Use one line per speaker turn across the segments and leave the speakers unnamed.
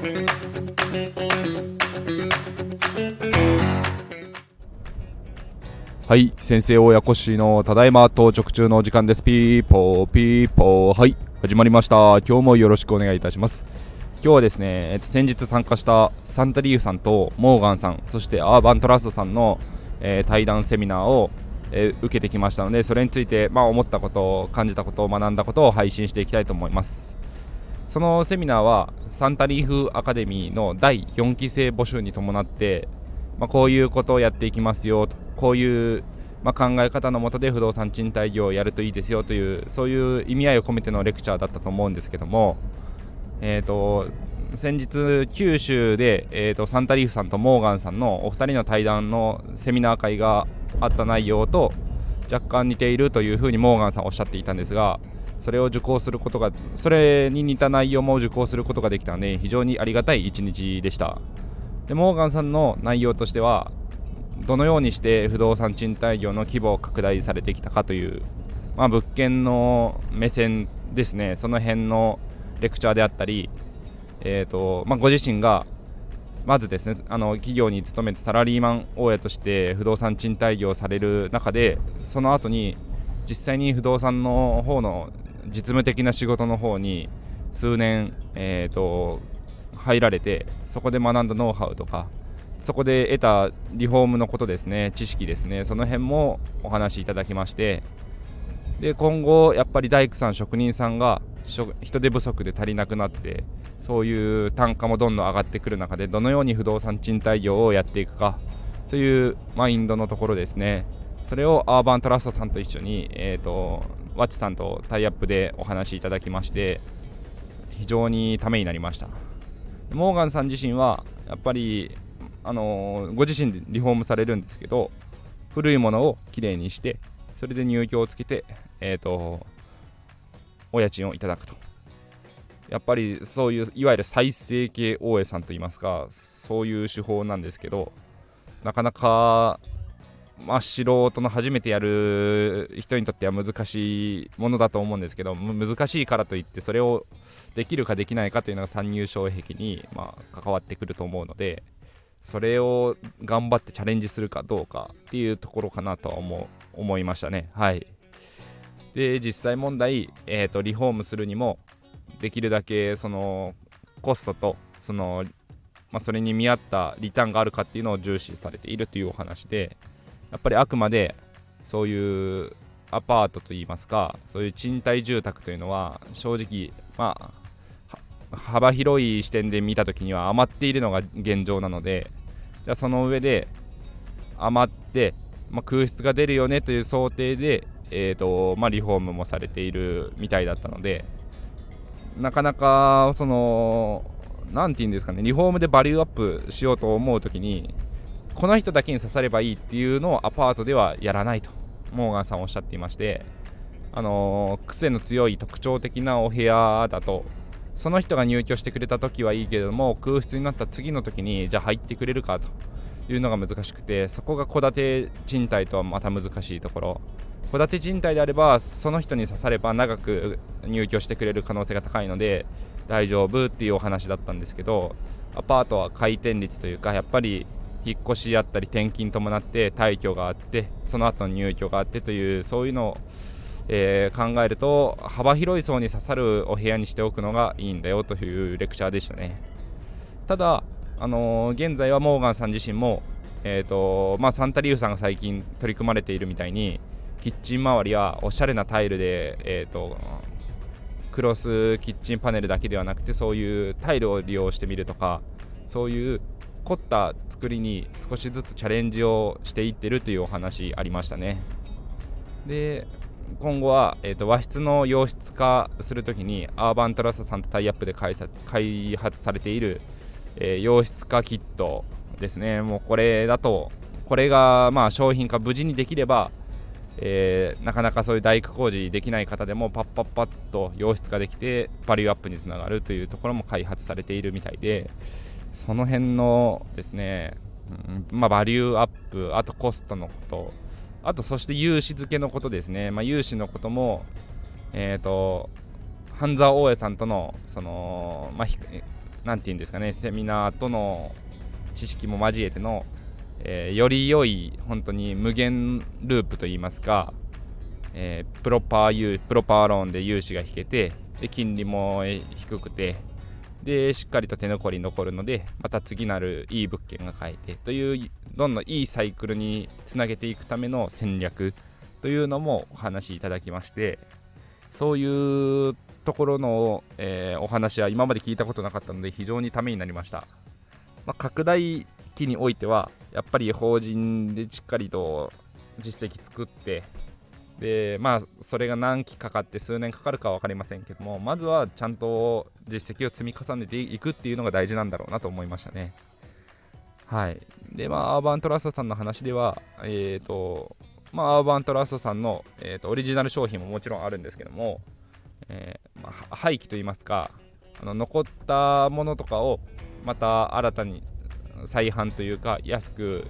はい先生親子氏のただいま到着中のお時間です。ピーポーピーポー。はい始まりました。今日もよろしくお願いいたします。今日はですね、えっと、先日参加したサンタリーフさんとモーガンさんそしてアーバントラストさんの、えー、対談セミナーを、えー、受けてきましたのでそれについて、まあ、思ったこと感じたこと学んだことを配信していきたいと思います。そのセミナーはサンタリーフアカデミーの第4期生募集に伴ってまあ、こういうことをやっていきますよとこういう、まあ、考え方のもとで不動産賃貸業をやるといいですよというそういう意味合いを込めてのレクチャーだったと思うんですけども、えーと、先日九州で、えーと、サンタリーフさんとモーガンさんのお二人の対談のセミナー会があった内容と若干似ているというふうにモーガンさんおっしゃっていたんですがそれを受講することがそれに似た内容も受講することができたので非常にありがたい一日でした。でモーガンさんの内容としてはどのようにして不動産賃貸業の規模を拡大されてきたかという、まあ、物件の目線ですねその辺のレクチャーであったり、えーとまあ、ご自身がまずですねあの企業に勤めてサラリーマン大家として不動産賃貸業をされる中でその後に実際に不動産の方の実務的な仕事の方に数年、えーと入られてそこで学んだノウハウとかそこで得たリフォームのことですね知識ですねその辺もお話しいただきましてで今後やっぱり大工さん職人さんが人手不足で足りなくなってそういう単価もどんどん上がってくる中でどのように不動産賃貸業をやっていくかというマインドのところですね。それをアーバントラストさんと一緒に、えーと、ワッチさんとタイアップでお話いただきまして非常にためになりました。モーガンさん自身はやっぱり、あの、ご自身でリフォームされるんですけど古いものをきれいにしてそれで入居をつけて、えーと、お家賃をいただくとやっぱりそういういわゆる再生系大家さんといいますかそういう手法なんですけどなかなかまあ、素人の初めてやる人にとっては難しいものだと思うんですけど難しいからといってそれをできるかできないかというのが参入障壁に、まあ、関わってくると思うのでそれを頑張ってチャレンジするかどうかっていうところかなとは思思いましたね。はい。で実際問題、えーと、リフォームするにもできるだけそのコストとその、まあ、それに見合ったリターンがあるかっていうのを重視されているというお話でやっぱりあくまでそういうアパートといいますかそういう賃貸住宅というのは正直まあ幅広い視点で見た時には余っているのが現状なのでじゃあその上で余って、まあ、空室が出るよねという想定で、えーとまあ、リフォームもされているみたいだったのでなかなかその何て言うんですかねリフォームでバリューアップしようと思う時にこの人だけに刺さればいいっていうのをアパートではやらないとモーガンさんおっしゃっていましてあのー、癖の強い特徴的なお部屋だとその人が入居してくれた時はいいけれども空室になった次の時にじゃあ入ってくれるかというのが難しくてそこが戸建て賃貸とはまた難しいところ。戸建て賃貸であればその人に刺されば長く入居してくれる可能性が高いので大丈夫っていうお話だったんですけどアパートは回転率というかやっぱり引っ越しやったり転勤伴って退去があってその後の入居があってというそういうのを、えー、考えると幅広い層に刺さるお部屋にしておくのがいいんだよというレクチャーでしたね。ただ、あのー、現在はモーガンさん自身も、えーとまあ、サンタリウさんが最近取り組まれているみたいにキッチン周りはおしゃれなタイルで、えーとクロスキッチンパネルだけではなくてそういうタイルを利用してみるとかそういう凝った作りに少しずつチャレンジをしていってるというお話ありましたね。で今後は、えーと、和室の洋室化するときにアーバントラスさんとタイアップで開発されている、えー、洋室化キットですね。もうこれだとこれがまあ商品化無事にできれば、えー、なかなかそういう大工工事できない方でもパッパッパッと洋室化できてバリューアップにつながるというところも開発されているみたいでその辺のですね、うん、まあ、バリューアップ、あとコストのこと、あとそして融資付けのことですね、まあ、融資のことも、えっ、ー、と、半沢大江さんとの、その、まあ、何て言うんですかねセミナーとの知識も交えての、えー、より良い本当に無限ループといいますか、えー、プロパープロパーローンで融資が引けてで金利も低くてでしっかりと手残り残るのでまた次なるいい物件が買えてというどんどんいいサイクルにつなげていくための戦略というのもお話しいただきましてそういうところの、えー、お話は今まで聞いたことなかったので非常にためになりました、まあ、拡大期においてはやっぱり法人でしっかりと実績作ってでまあそれが何期かかって数年かかるかは分かりませんけどもまずはちゃんと実績を積み重ねていくっていうのが大事なんだろうなと思いましたね。はい。でまあアーバントラストさんの話ではえっ、ー、とまあアーバントラストさんの、えーと、オリジナル商品ももちろんあるんですけども、えー、まあ、廃棄といいますかあの残ったものとかをまた新たに再販というか安く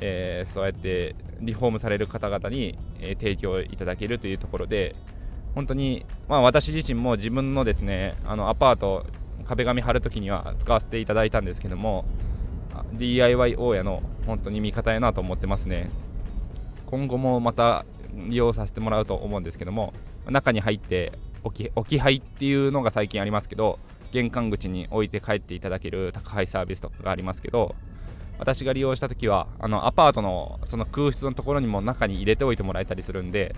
えー、そうやってリフォームされる方々に、えー、提供いただけるというところで本当に、まあ、私自身も自分のですねあのアパート壁紙貼るときには使わせていただいたんですけども DIY 大家の本当に味方やなと思ってますね。今後もまた利用させてもらうと思うんですけども中に入って置き置き配っていうのが最近ありますけど玄関口に置いて帰っていただける宅配サービスとかがありますけど私が利用した時はあのアパートのその空室のところにも中に入れておいてもらえたりするんで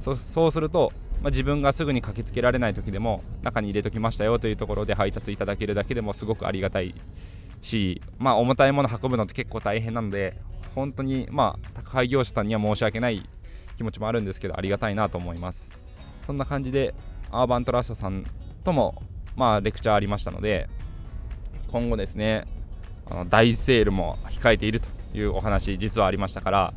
そうすると、まあ、自分がすぐに駆けつけられない時でも中に入れときましたよというところで配達いただけるだけでもすごくありがたいし、まあ、重たいもの運ぶのって結構大変なので本当にまあ宅配業者さんには申し訳ない気持ちもあるんですけどありがたいなと思います。そんな感じでアーバントラストさんともまあレクチャーありましたので今後ですねあの大セールも控えているというお話実はありましたから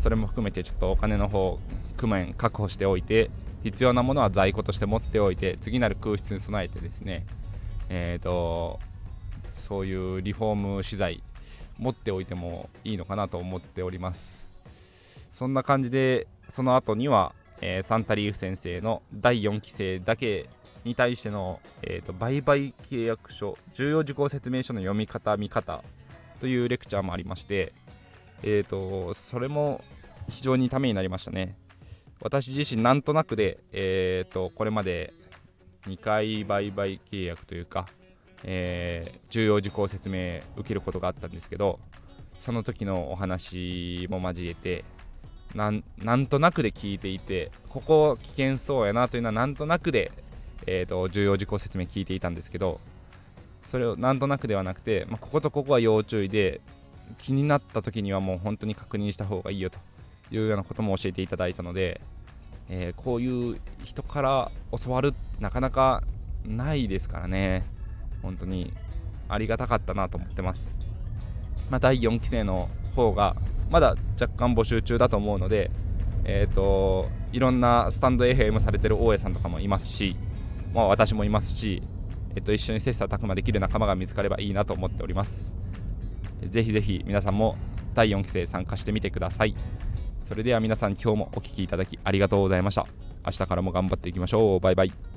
それも含めてちょっとお金の方工面確保しておいて必要なものは在庫として持っておいて次なる空室に備えてですねえーとそういうリフォーム資材持っておいてもいいのかなと思っております。そんな感じでその後には、えー、サンタリーフ先生の第4期生だけに対しての、えーと、売買契約書重要事項説明書の読み方見方というレクチャーもありまして、えーと、それも非常にためになりましたね。私自身なんとなくで、えーと、これまで2回売買契約というか、えー、重要事項説明受けることがあったんですけどその時のお話も交えてなんとなくで聞いていてここ危険そうやなというのはなんとなくでえーと、重要事項説明聞いていたんですけどそれをなんとなくではなくて、まあ、こことここは要注意で気になった時にはもう本当に確認した方がいいよというようなことも教えていただいたので、えー、こういう人から教わるってなかなかないですからね。本当にありがたかったなと思ってます、まあ、第4期生の方がまだ若干募集中だと思うのでえっ、ー、といろんなスタンド FM されてる大家さんとかもいますしまあ、私もいますし、えっと、一緒に切磋琢磨できる仲間が見つかればいいなと思っております。ぜひぜひ皆さんも第4期生参加してみてください。それでは皆さん今日もお聴きいただきありがとうございました。明日からも頑張っていきましょう。バイバイ。